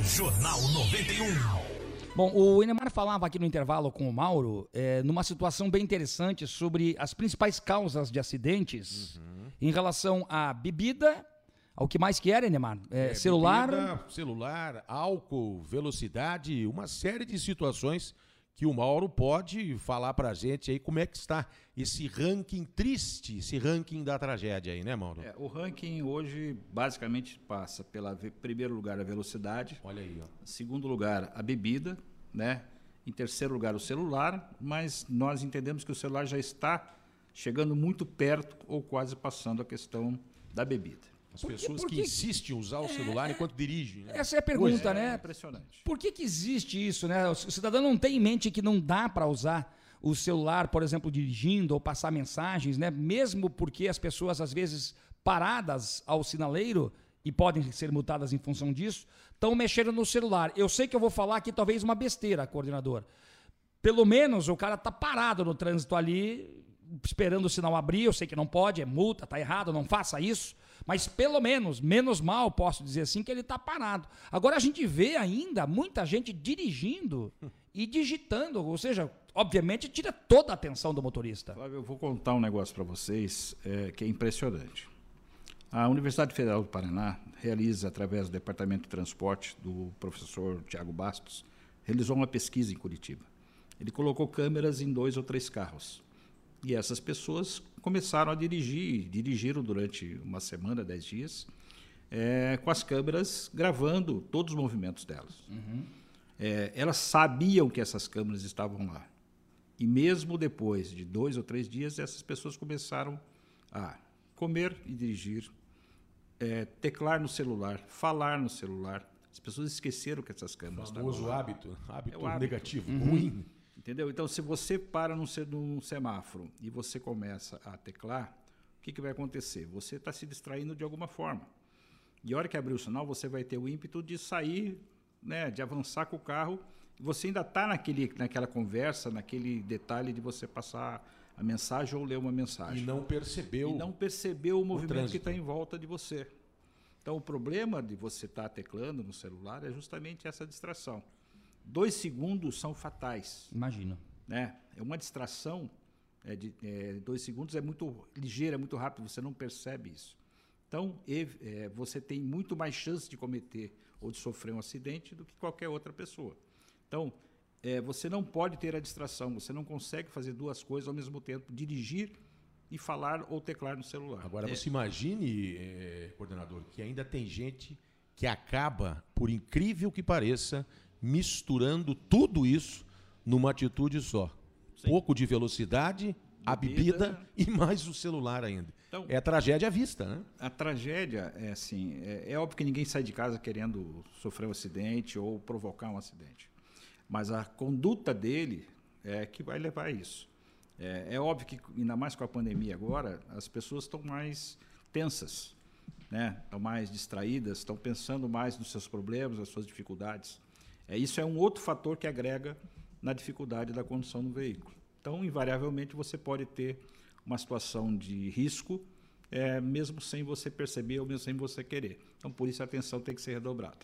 Jornal 91. Bom, o Inemar falava aqui no intervalo com o Mauro, é, numa situação bem interessante sobre as principais causas de acidentes Uhum. em relação à bebida, ao que mais que era, Inemar? É, É, celular. bebida, celular, álcool, velocidade, uma série de situações que o Mauro pode falar pra gente aí como é que está esse ranking triste, esse ranking da tragédia aí, né, Mauro? É, o ranking hoje basicamente passa pela primeiro lugar a velocidade, Olha aí, ó. segundo lugar a bebida, né? Em terceiro lugar o celular, mas nós entendemos que o celular já está chegando muito perto ou quase passando a questão da bebida. As Por que- pessoas por que que- insistem em usar o celular enquanto dirigem, né? Essa é a pergunta, É né? impressionante. Por que, que existe isso, né? O cidadão não tem em mente que não dá para usar o celular, por exemplo, dirigindo ou passar mensagens, né? Mesmo porque as pessoas, às vezes, paradas ao sinaleiro e podem ser multadas em função disso, estão mexendo no celular. Eu sei que eu vou falar aqui talvez uma besteira, coordenador. Pelo menos o cara tá parado no trânsito ali, esperando o sinal abrir. Eu sei que não pode, é multa, tá errado, não faça isso. Mas pelo menos, menos mal, posso dizer assim, que ele tá parado. Agora a gente vê ainda muita gente dirigindo e digitando, ou seja, obviamente tira toda a atenção do motorista. Flávio, eu vou contar um negócio para vocês é, que é impressionante. A Universidade Federal do Paraná realiza, através do Departamento de Transporte do professor Tiago Bastos, realizou uma pesquisa em Curitiba. Ele colocou câmeras em dois ou três carros. E essas pessoas começaram a dirigir, dirigiram durante uma semana, dez dias, é, com as câmeras gravando todos os movimentos delas. É, elas sabiam que essas câmeras estavam lá. E mesmo depois de dois ou três dias, essas pessoas começaram a comer e dirigir, é, teclar no celular, falar no celular. As pessoas esqueceram que essas câmeras estavam Famoso lá. hábito, hábito, É o hábito. negativo, ruim. Entendeu? Então, se você para num, se- num semáforo e você começa a teclar, o que, que vai acontecer? Você está se distraindo de alguma forma. E a hora que abrir o sinal, você vai ter o ímpeto de sair, né, de avançar com o carro. E você ainda está naquela conversa, naquele detalhe de você passar a mensagem ou ler uma mensagem. E não percebeu. E não percebeu o movimento que trânsito. está em volta de você. Então, o problema de você estar teclando no celular é justamente essa distração. Dois segundos são fatais Imagino. né? É uma distração é, de é, dois segundos é muito ligeira, é muito rápido, você não percebe isso. Então, ev- é, você tem muito mais chance de cometer ou de sofrer um acidente do que qualquer outra pessoa. Então, é, você não pode ter a distração, você não consegue fazer duas coisas ao mesmo tempo, dirigir e falar ou teclar no celular. Agora É, você imagine, eh, coordenador, que ainda tem gente que acaba, por incrível que pareça, misturando tudo isso numa atitude só. Pouco de velocidade, a Bebida. e mais o celular ainda. Então- é tragédia à vista, né? A tragédia é assim, é, é óbvio que ninguém sai de casa querendo sofrer um acidente ou provocar um acidente, mas a conduta dele é que vai levar a isso. É, é óbvio que ainda mais com a pandemia agora, as pessoas estão mais tensas, né? Estão mais distraídas, estão pensando mais nos seus problemas, nas suas dificuldades. É isso é um outro fator que agrega na dificuldade da condução no veículo. Então, invariavelmente, você pode ter uma situação de risco, é, mesmo sem você perceber ou mesmo sem você querer. Então, por isso, a atenção tem que ser redobrada.